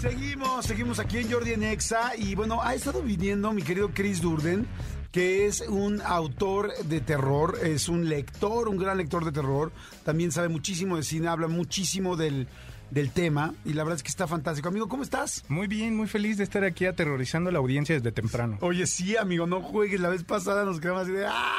Seguimos, seguimos aquí en Jordi en Exa y bueno, ha estado viniendo mi querido Chris Durden, que es un autor de terror, es un lector, un gran lector de terror, también sabe muchísimo de cine, habla muchísimo del, del tema y la verdad es que está fantástico. Amigo, ¿cómo estás? Muy bien, muy feliz de estar aquí aterrorizando a la audiencia desde temprano. Oye, sí, amigo, no juegues. La vez pasada nos quedamos así de... ¡ah!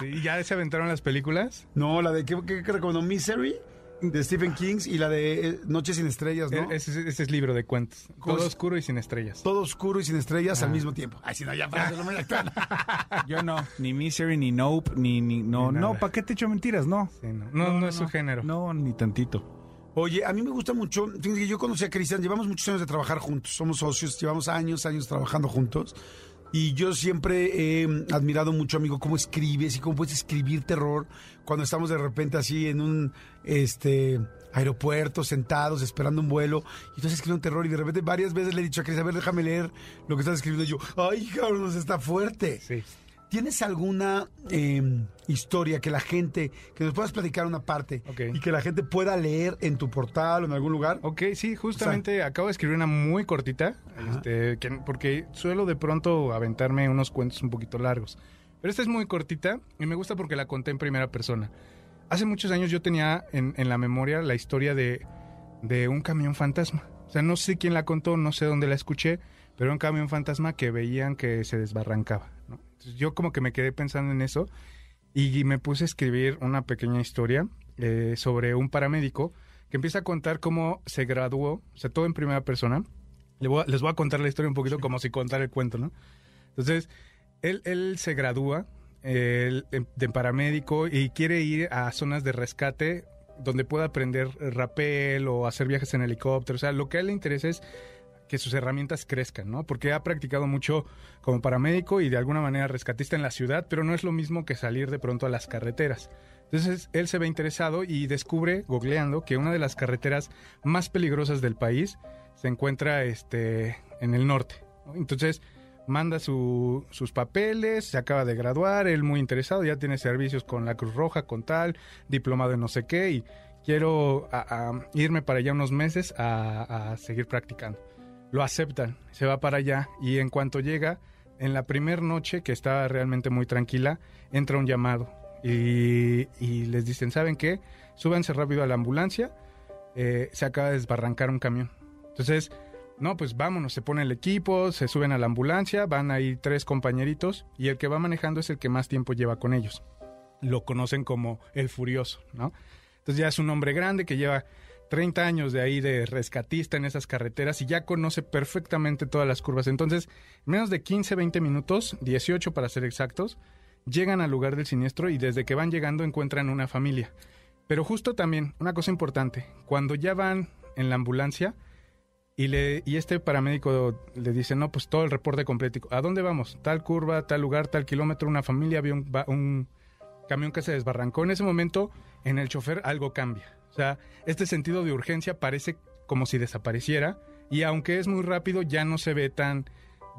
Sí, ¿ya se aventaron las películas? No, la de, ¿qué, qué, qué recomendó? Misery de Stephen King y la de eh, Noches sin estrellas, ¿no? E- Ese, ese es libro de cuentos. ¿Cómo Todo oscuro y sin estrellas. Todo oscuro y sin estrellas al mismo tiempo. Ay, si no, ya para actual. Yo no, ni Misery, ni Nope, ni, ni no, Ni no. ¿para qué te echo mentiras? No. Sí, no, no, no es su género. No, ni tantito. Oye, a mí me gusta mucho, yo conocí a Cristian, llevamos muchos años de trabajar juntos, somos socios, llevamos años, años trabajando juntos. Y yo siempre he mm, admirado mucho, amigo, cómo escribes y cómo puedes escribir terror cuando estamos de repente así en un este aeropuerto, sentados, esperando un vuelo, y entonces escribo un terror y de repente varias veces le he dicho a Cristian, a ver, déjame leer lo que estás escribiendo. Y yo, ay, cabrón, está fuerte. Sí. ¿Tienes alguna eh, historia que la gente, que nos puedas platicar una parte y que la gente pueda leer en tu portal o en algún lugar? Ok, sí, justamente acabo de escribir una muy cortita, este, que- porque suelo de pronto aventarme unos cuentos un poquito largos. Pero esta es muy cortita y me gusta porque la conté en primera persona. Hace muchos años yo tenía en, en la memoria la historia de, de un camión fantasma. O sea, no sé quién la contó, no sé dónde la escuché, pero era un camión fantasma que veían que se desbarrancaba. Yo como que me quedé pensando en eso y me puse a escribir una pequeña historia eh, sobre un paramédico que empieza a contar cómo se graduó, o sea, todo en primera persona. Le voy a- les voy a contar la historia un poquito como si contara el cuento, ¿no? Entonces, él, él se gradúa eh, él, de paramédico y quiere ir a zonas de rescate donde pueda aprender rapel o hacer viajes en helicóptero. O sea, lo que a él le interesa es que sus herramientas crezcan, ¿no? Porque ha practicado mucho como paramédico y de alguna manera rescatista en la ciudad, pero no es lo mismo que salir de pronto a las carreteras. Entonces él se ve interesado y descubre, googleando, que una de las carreteras más peligrosas del país se encuentra este, en el norte. ¿no? Entonces manda su- sus papeles, se acaba de graduar, él muy interesado, ya tiene servicios con la Cruz Roja, con tal, diplomado en no sé qué, y quiero irme para allá unos meses a seguir practicando. Lo aceptan, se va para allá y en cuanto llega, en la primera noche, que estaba realmente muy tranquila, entra un llamado y, y les dicen, ¿saben qué? Súbanse rápido a la ambulancia, eh, se acaba de desbarrancar un camión. Entonces, no, pues vámonos, se pone el equipo, se suben a la ambulancia, van ahí tres compañeritos y el que va manejando es el que más tiempo lleva con ellos. Lo conocen como el furioso, ¿no? Entonces ya es un hombre grande que lleva 30 años de ahí de rescatista en esas carreteras y ya conoce perfectamente todas las curvas. Entonces, en menos de 15, 20 minutos, 18 para ser exactos, llegan al lugar del siniestro y desde que van llegando encuentran una familia. Pero justo también, una cosa importante, cuando ya van en la ambulancia y, le, y este paramédico le dice, no, pues todo el reporte completo. ¿A dónde vamos? Tal curva, tal lugar, tal kilómetro, una familia, había un, un camión que se desbarrancó. En ese momento, en el chofer algo cambia. O sea, este sentido de urgencia parece como si desapareciera y aunque es muy rápido, ya no se ve tan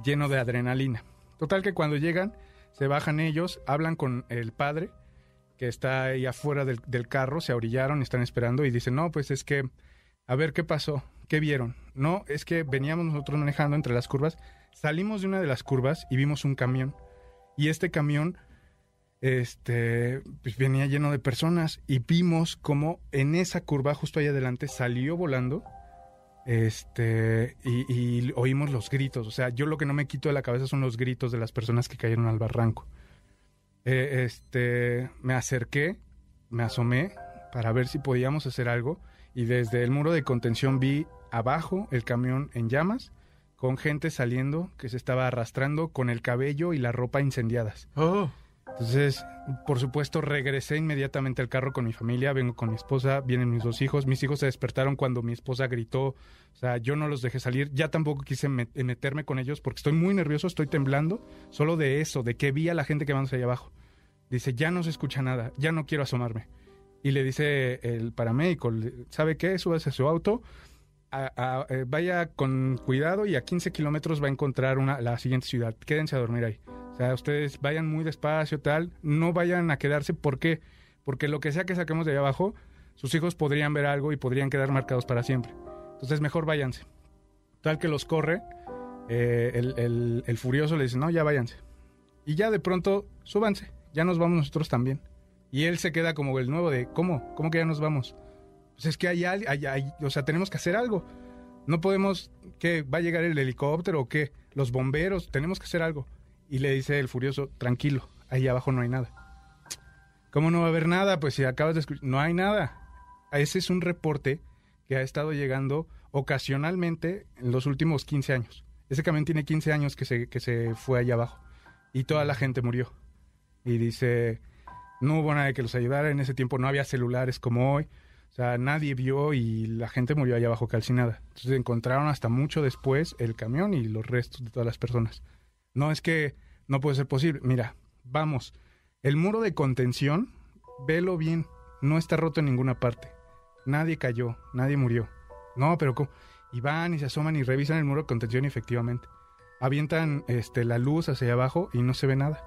lleno de adrenalina. Total que cuando llegan, se bajan ellos, hablan con el padre que está ahí afuera del, del carro, se orillaron, están esperando y dicen, no, pues es que, a ver, ¿qué pasó? ¿Qué vieron? No, es que veníamos nosotros manejando entre las curvas, salimos de una de las curvas y vimos un camión. Y este camión, este, pues venía lleno de personas y vimos como en esa curva justo ahí adelante salió volando, este, y, y oímos los gritos. O sea, yo lo que no me quito de la cabeza son los gritos de las personas que cayeron al barranco. Eh, este, me acerqué, me asomé para ver si podíamos hacer algo y desde el muro de contención vi abajo el camión en llamas con gente saliendo que se estaba arrastrando con el cabello y la ropa incendiadas. Oh. Entonces, por supuesto, regresé inmediatamente al carro con mi familia, vengo con mi esposa, vienen mis dos hijos. Mis hijos se despertaron cuando mi esposa gritó, o sea, yo no los dejé salir, ya tampoco quise met- meterme con ellos porque estoy muy nervioso, estoy temblando, solo de eso, de que vi a la gente que vamos allá abajo. Dice, ya no se escucha nada, ya no quiero asomarme. Y le dice el paramédico, ¿sabe qué? Súbase a su auto, eh, vaya con cuidado y a 15 kilómetros va a encontrar una, la siguiente ciudad. Quédense a dormir ahí. O sea, ustedes vayan muy despacio, tal, no vayan a quedarse. ¿Por qué? Porque lo que sea que saquemos de ahí abajo, sus hijos podrían ver algo y podrían quedar marcados para siempre. Entonces, mejor váyanse. Tal que los corre, eh, el, el- el furioso le dice, no, ya váyanse. Y ya de pronto, súbanse, ya nos vamos nosotros también. Y él se queda como el nuevo de, ¿cómo? ¿Cómo que ya nos vamos? Pues es que hay, hay, hay- o sea, tenemos que hacer algo. No podemos, ¿qué? ¿Va a llegar el helicóptero o qué? Los bomberos, tenemos que hacer algo. Y le dice el furioso, tranquilo, ahí abajo no hay nada. ¿Cómo no va a haber nada? Pues si acabas de escuchar, no hay nada. Ese es un reporte que ha estado llegando ocasionalmente en los últimos 15 años. Ese camión tiene 15 años que se, que se fue allá abajo y toda la gente murió. Y dice, no hubo nadie que los ayudara, en ese tiempo no había celulares como hoy, o sea, nadie vio y la gente murió allá abajo calcinada. Entonces encontraron hasta mucho después el camión y los restos de todas las personas. No es que no puede ser posible, mira, vamos, el muro de contención, velo bien, no está roto en ninguna parte. Nadie cayó, nadie murió. No, pero ¿cómo? Y van y se asoman y revisan el muro de contención y efectivamente. Avientan este, la luz hacia abajo y no se ve nada.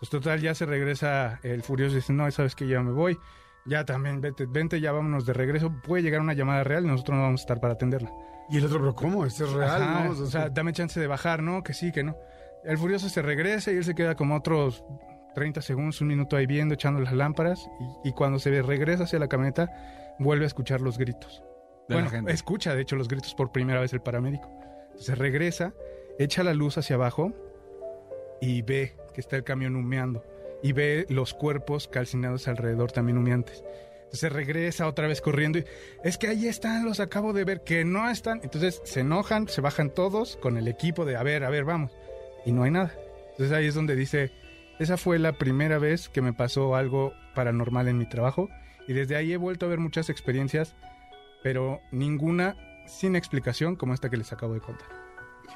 Pues total, ya se regresa el furioso y dice, no, sabes que ya me voy. Ya también, vete, vente, ya vámonos de regreso. Puede llegar una llamada real y nosotros no vamos a estar para atenderla. Y el otro, pero ¿cómo? Esto es real, Ajá, ¿no? O sea, dame chance de bajar, ¿no? Que sí, que no. El furioso se regresa y él se queda como otros 30 segundos, un minuto ahí viendo, echando las lámparas. Y, y cuando se regresa hacia la camioneta, vuelve a escuchar los gritos. De la bueno, gente. escucha de hecho los gritos por primera vez el paramédico. Entonces regresa, echa la luz hacia abajo y ve que está el camión humeando. Y ve los cuerpos calcinados alrededor también humeantes. Entonces regresa otra vez corriendo y es que ahí están, los acabo de ver, que no están. Entonces se enojan, se bajan todos con el equipo de a ver, a ver, vamos. Y no hay nada. Entonces ahí es donde dice, esa fue la primera vez que me pasó algo paranormal en mi trabajo. Y desde ahí he vuelto a ver muchas experiencias, pero ninguna sin explicación como esta que les acabo de contar.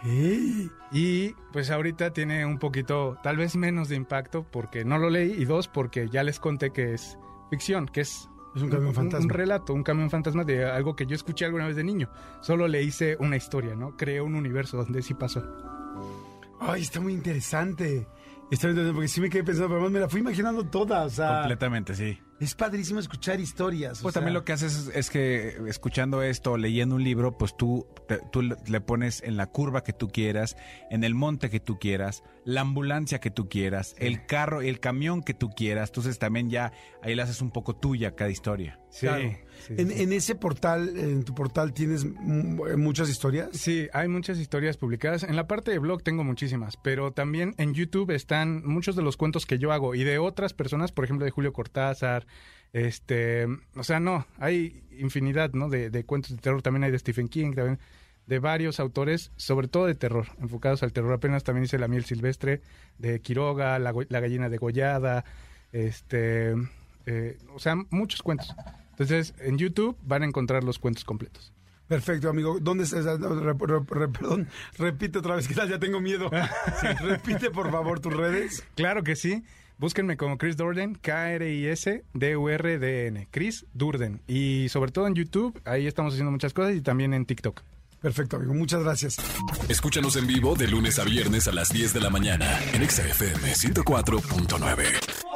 ¿Qué? Y pues ahorita tiene un poquito, tal vez menos de impacto porque no lo leí y dos porque ya les conté que es ficción, que es Es un camión fantasma. un relato, un camión fantasma de algo que yo escuché alguna vez de niño. Solo le hice una historia, ¿no? Creé un universo donde sí pasó. Ay, está muy interesante. Está muy interesante porque sí me quedé pensando, pero además me la fui imaginando toda, o sea... Completamente, sí. Es padrísimo escuchar historias. o Pues sea, también lo que haces es, es que escuchando esto, leyendo un libro, pues tú, te- tú le pones en la curva que tú quieras, en el monte que tú quieras, la ambulancia que tú quieras, el carro, el camión que tú quieras. Entonces también ya ahí la haces un poco tuya cada historia. Sí, Claro. Sí, En, sí. en ese portal, en tu portal, ¿tienes mm, muchas historias? Sí, hay muchas historias publicadas. En la parte de blog tengo muchísimas, pero también en YouTube están muchos de los cuentos que yo hago y de otras personas, por ejemplo, de Julio Cortázar. Este, o sea, no, hay infinidad, ¿no? De, de cuentos de terror. También hay de Stephen King, también de varios autores, sobre todo de terror, enfocados al terror. Apenas también hice La miel silvestre de Quiroga, La, la gallina degollada, este, eh, o sea, muchos cuentos. Entonces, en YouTube van a encontrar los cuentos completos. Perfecto, amigo. ¿Dónde re- re- re- perdón, repite otra vez, que? Ya tengo miedo. Sí, repite, por favor, tus redes. Claro que sí. Búsquenme como Chris Durden, K-R-I-S-D-U-R-D-N. Chris Durden. Y sobre todo en YouTube, ahí estamos haciendo muchas cosas y también en TikTok. Perfecto, amigo. Muchas gracias. Escúchanos en vivo de lunes a viernes a las 10 de la mañana en Exa FM 104.9.